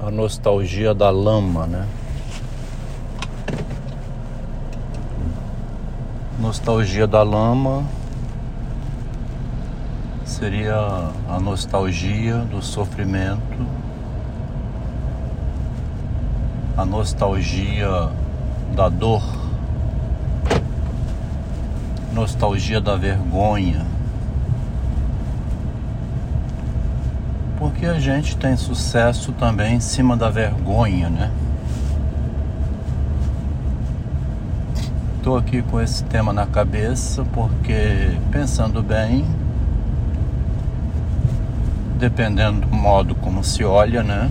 a nostalgia da lama, né? Nostalgia da lama seria a nostalgia do sofrimento, a nostalgia da dor, nostalgia da vergonha. Porque a gente tem sucesso também em cima da vergonha, né? Estou aqui com esse tema na cabeça porque, pensando bem, dependendo do modo como se olha, né?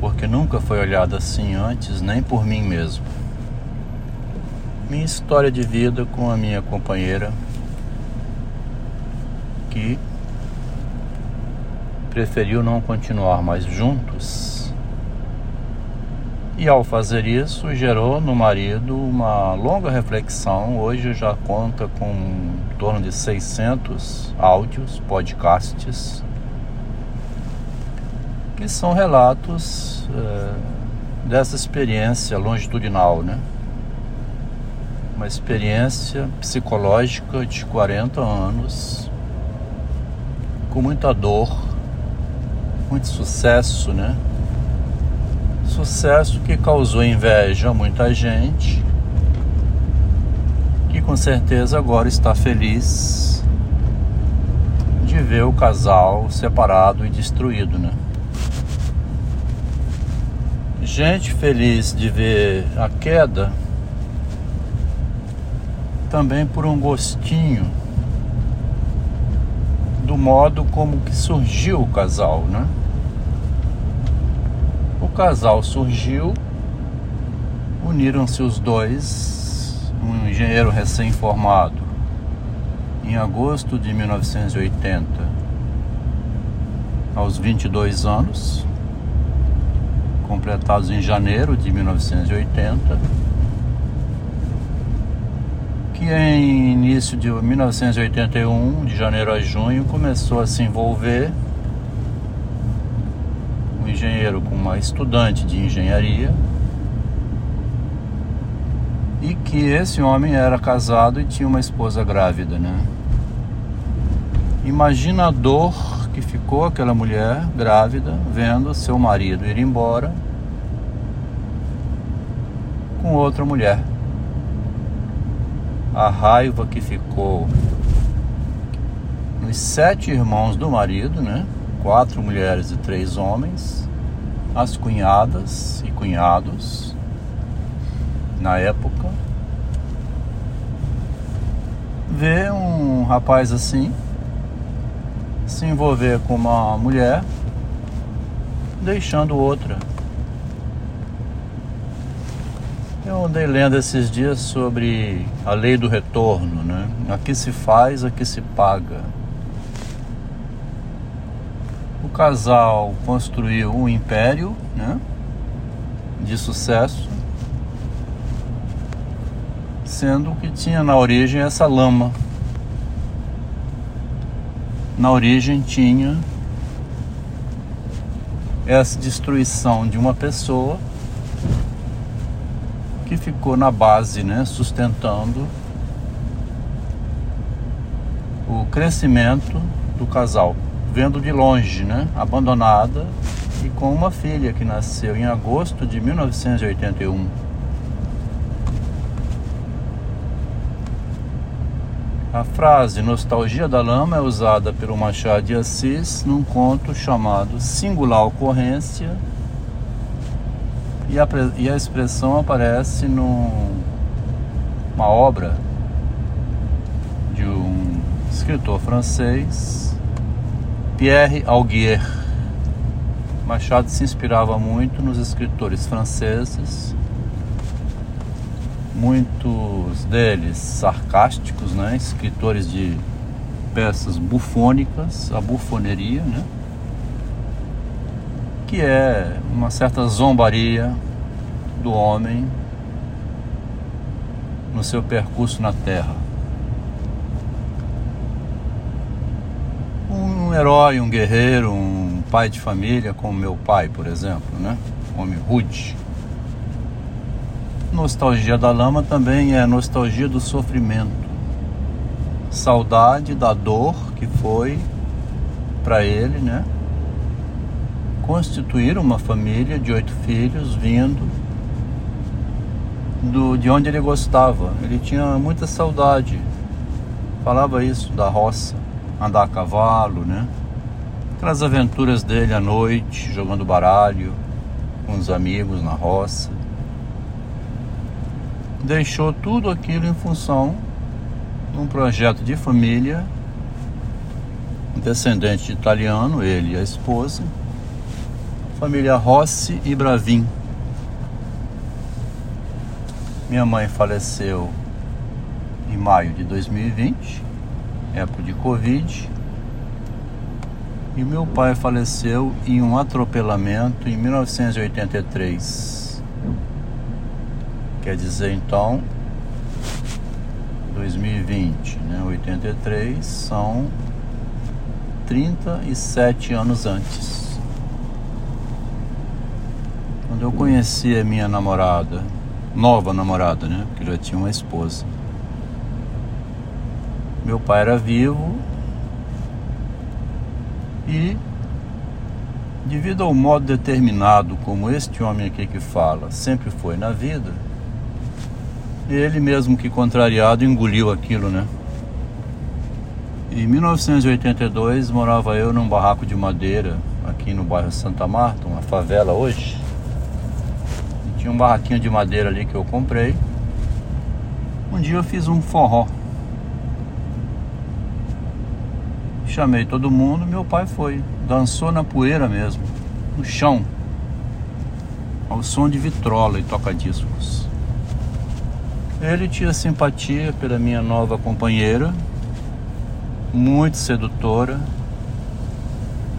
Porque nunca foi olhado assim antes, nem por mim mesmo. Minha história de vida com a minha companheira, que preferiu não continuar mais juntos. E ao fazer isso, gerou no marido uma longa reflexão. Hoje já conta com em torno de 600 áudios, podcasts, que são relatos é, dessa experiência longitudinal, né? Uma experiência psicológica de 40 anos, com muita dor, muito sucesso, né? Sucesso que causou inveja a muita gente, que com certeza agora está feliz de ver o casal separado e destruído, né? Gente feliz de ver a queda também por um gostinho do modo como que surgiu o casal, né? O casal surgiu, uniram-se os dois, um engenheiro recém-formado, em agosto de 1980, aos 22 anos, completados em janeiro de 1980 que em início de 1981, de janeiro a junho, começou a se envolver um engenheiro com uma estudante de engenharia e que esse homem era casado e tinha uma esposa grávida, né? Imagina a dor que ficou aquela mulher grávida vendo seu marido ir embora com outra mulher a raiva que ficou nos sete irmãos do marido, né? Quatro mulheres e três homens, as cunhadas e cunhados na época. Ver um rapaz assim se envolver com uma mulher deixando outra. Eu andei lendo esses dias sobre a lei do retorno, né? Aqui se faz, aqui se paga. O casal construiu um império, né? De sucesso, sendo que tinha na origem essa lama. Na origem tinha essa destruição de uma pessoa ficou na base, né, sustentando o crescimento do casal, vendo de longe, né, abandonada e com uma filha que nasceu em agosto de 1981. A frase nostalgia da lama é usada pelo Machado de Assis num conto chamado Singular Ocorrência e a, e a expressão aparece numa obra de um escritor francês, Pierre Augier. Machado se inspirava muito nos escritores franceses, muitos deles sarcásticos, né? escritores de peças bufônicas, a bufoneria, né? Que é uma certa zombaria do homem no seu percurso na Terra. Um herói, um guerreiro, um pai de família como meu pai, por exemplo, né? Homem rude. Nostalgia da lama também é nostalgia do sofrimento. Saudade da dor que foi para ele, né? Constituir uma família de oito filhos vindo do, de onde ele gostava. Ele tinha muita saudade. Falava isso da roça, andar a cavalo, né? Aquelas aventuras dele à noite, jogando baralho com os amigos na roça. Deixou tudo aquilo em função de um projeto de família, descendente de italiano, ele e a esposa, família Rossi e Bravin. Minha mãe faleceu em maio de 2020, época de Covid. E meu pai faleceu em um atropelamento em 1983. Quer dizer, então, 2020, né? 83 são 37 anos antes. Quando eu conheci a minha namorada, nova namorada, né? Porque já tinha uma esposa. Meu pai era vivo e devido ao modo determinado como este homem aqui que fala sempre foi na vida, ele mesmo que contrariado engoliu aquilo, né? Em 1982 morava eu num barraco de madeira aqui no bairro Santa Marta, uma favela hoje. Tinha um barraquinho de madeira ali que eu comprei. Um dia eu fiz um forró. Chamei todo mundo, meu pai foi. Dançou na poeira mesmo, no chão. Ao som de vitrola e toca-discos. Ele tinha simpatia pela minha nova companheira, muito sedutora,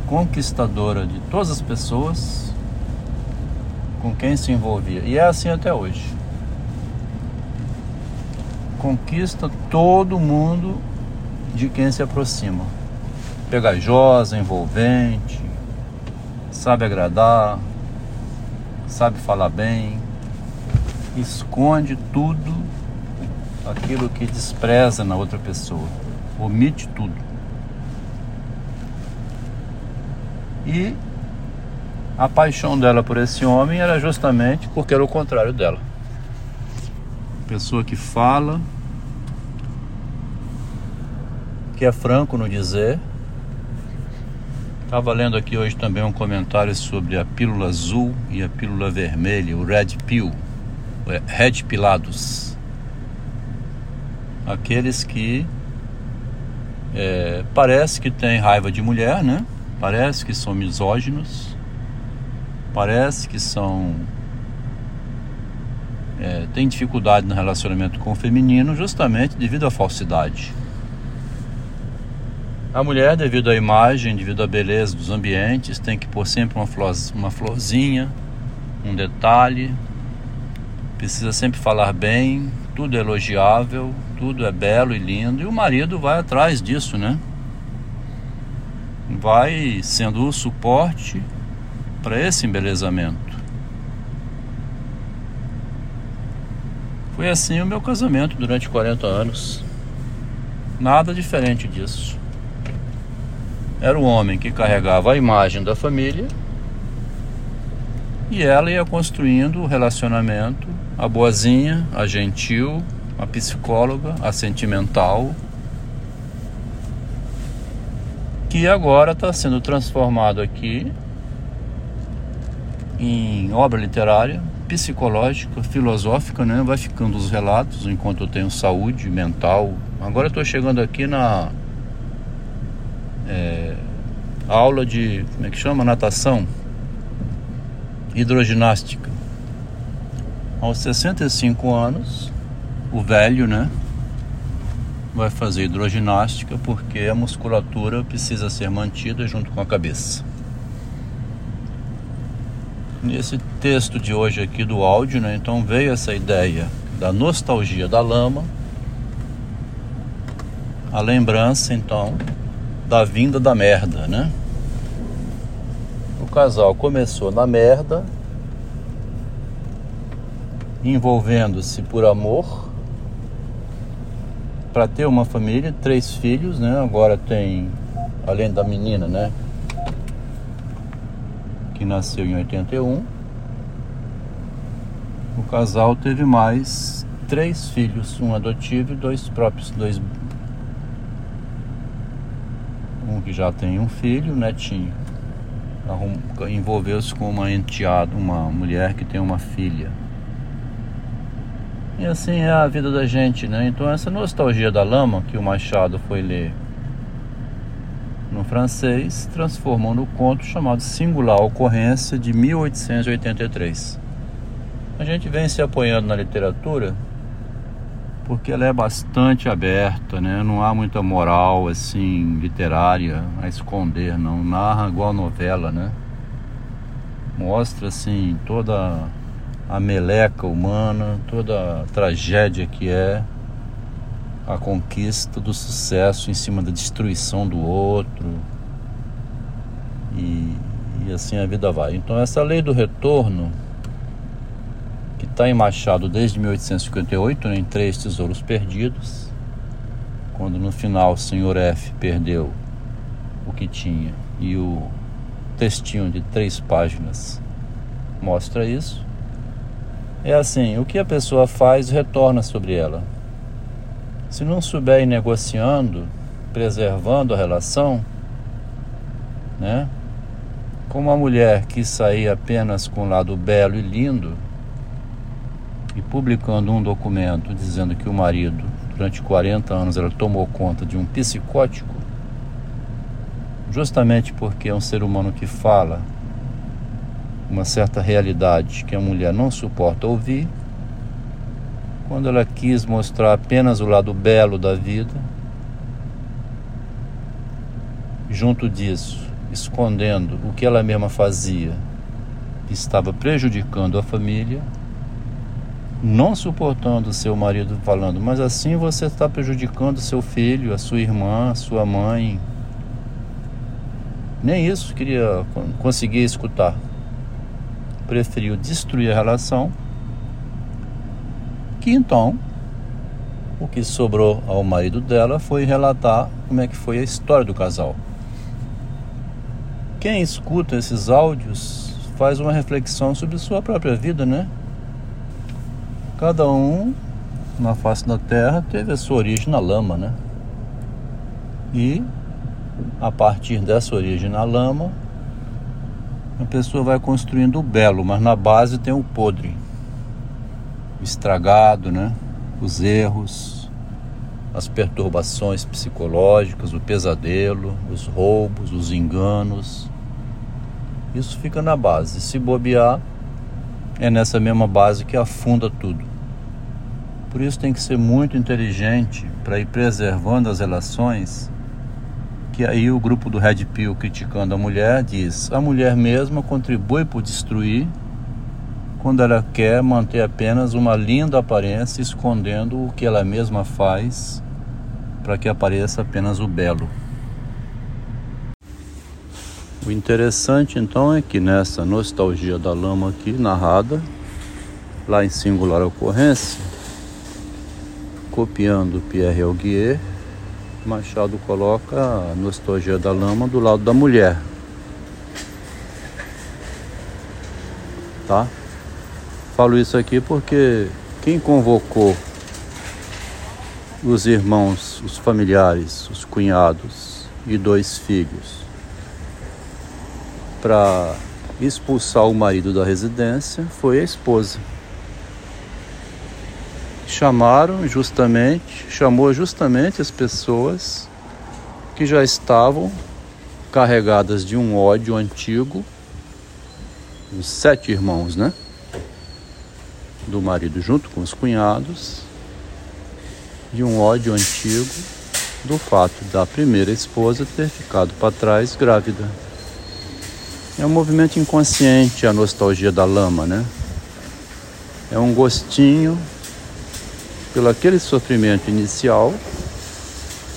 conquistadora de todas as pessoas com quem se envolvia. E é assim até hoje. Conquista todo mundo de quem se aproxima. Pegajosa, envolvente, sabe agradar, sabe falar bem, esconde tudo aquilo que despreza na outra pessoa, omite tudo. E a paixão dela por esse homem era justamente porque era o contrário dela. Pessoa que fala, que é franco no dizer. Estava lendo aqui hoje também um comentário sobre a pílula azul e a pílula vermelha, o red pill, é, red pilados. Aqueles que é, parece que têm raiva de mulher, né? Parece que são misóginos, parece que são é, tem dificuldade no relacionamento com o feminino justamente devido à falsidade. A mulher, devido à imagem, devido à beleza dos ambientes, tem que pôr sempre uma, flor, uma florzinha, um detalhe, precisa sempre falar bem, tudo é elogiável, tudo é belo e lindo, e o marido vai atrás disso, né? Vai sendo o suporte para esse embelezamento. Foi assim o meu casamento durante 40 anos. Nada diferente disso. Era o homem que carregava a imagem da família e ela ia construindo o relacionamento, a boazinha, a gentil, a psicóloga, a sentimental, que agora está sendo transformado aqui em obra literária, psicológica, filosófica, né? Vai ficando os relatos enquanto eu tenho saúde mental. Agora estou chegando aqui na é, aula de como é que chama natação, hidroginástica. Aos 65 anos, o velho, né? Vai fazer hidroginástica porque a musculatura precisa ser mantida junto com a cabeça. Nesse texto de hoje aqui do áudio, né, então veio essa ideia da nostalgia da lama, a lembrança então da vinda da merda, né? O casal começou na merda, envolvendo-se por amor, para ter uma família, três filhos, né? Agora tem, além da menina, né? Que nasceu em 81. O casal teve mais três filhos, um adotivo e dois próprios, dois um que já tem um filho, netinho. Envolveu-se com uma enteada, uma mulher que tem uma filha. E assim é a vida da gente, né? Então essa nostalgia da lama que o Machado foi ler no francês transformou no conto chamado Singular Ocorrência de 1883. A gente vem se apoiando na literatura porque ela é bastante aberta, né? Não há muita moral assim literária a esconder, não narra igual novela, né? Mostra assim toda a meleca humana, toda a tragédia que é a conquista do sucesso em cima da destruição do outro. E, e assim a vida vai. Então essa lei do retorno que está em Machado desde 1858, né, em Três Tesouros Perdidos, quando no final o senhor F perdeu o que tinha e o textinho de três páginas mostra isso. É assim, o que a pessoa faz retorna sobre ela. Se não souber ir negociando, preservando a relação, né? Como a mulher que sair apenas com o lado belo e lindo, e publicando um documento dizendo que o marido, durante 40 anos, ela tomou conta de um psicótico, justamente porque é um ser humano que fala uma certa realidade que a mulher não suporta ouvir, quando ela quis mostrar apenas o lado belo da vida, junto disso, escondendo o que ela mesma fazia, estava prejudicando a família, não suportando seu marido falando, mas assim você está prejudicando seu filho, a sua irmã, a sua mãe. Nem isso queria conseguir escutar. Preferiu destruir a relação. Que então o que sobrou ao marido dela foi relatar como é que foi a história do casal. Quem escuta esses áudios faz uma reflexão sobre sua própria vida, né? Cada um na face da terra teve a sua origem na lama, né? E a partir dessa origem na lama, a pessoa vai construindo o belo, mas na base tem o podre, estragado, né? Os erros, as perturbações psicológicas, o pesadelo, os roubos, os enganos. Isso fica na base. Se bobear, é nessa mesma base que afunda tudo. Por isso tem que ser muito inteligente para ir preservando as relações. Que aí o grupo do Red Pill criticando a mulher diz: a mulher mesma contribui por destruir quando ela quer manter apenas uma linda aparência, escondendo o que ela mesma faz para que apareça apenas o belo. O interessante então é que nessa nostalgia da lama aqui narrada, lá em singular ocorrência, copiando Pierre Auguier, Machado coloca a nostalgia da lama do lado da mulher. Tá? Falo isso aqui porque quem convocou os irmãos, os familiares, os cunhados e dois filhos para expulsar o marido da residência foi a esposa. Chamaram justamente, chamou justamente as pessoas que já estavam carregadas de um ódio antigo, os sete irmãos, né? Do marido junto com os cunhados, de um ódio antigo do fato da primeira esposa ter ficado para trás grávida. É um movimento inconsciente a nostalgia da lama, né? É um gostinho pelo aquele sofrimento inicial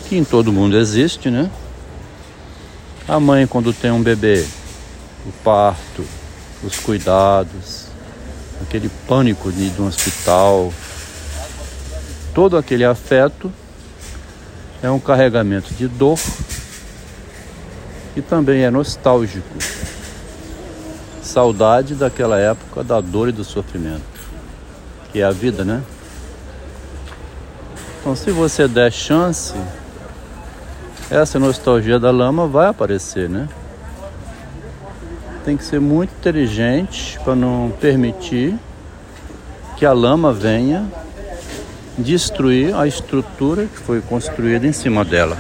que em todo mundo existe, né? A mãe quando tem um bebê o parto, os cuidados, aquele pânico de, de um hospital, todo aquele afeto é um carregamento de dor e também é nostálgico. Saudade daquela época da dor e do sofrimento, que é a vida, né? Então, se você der chance, essa nostalgia da lama vai aparecer, né? Tem que ser muito inteligente para não permitir que a lama venha destruir a estrutura que foi construída em cima dela.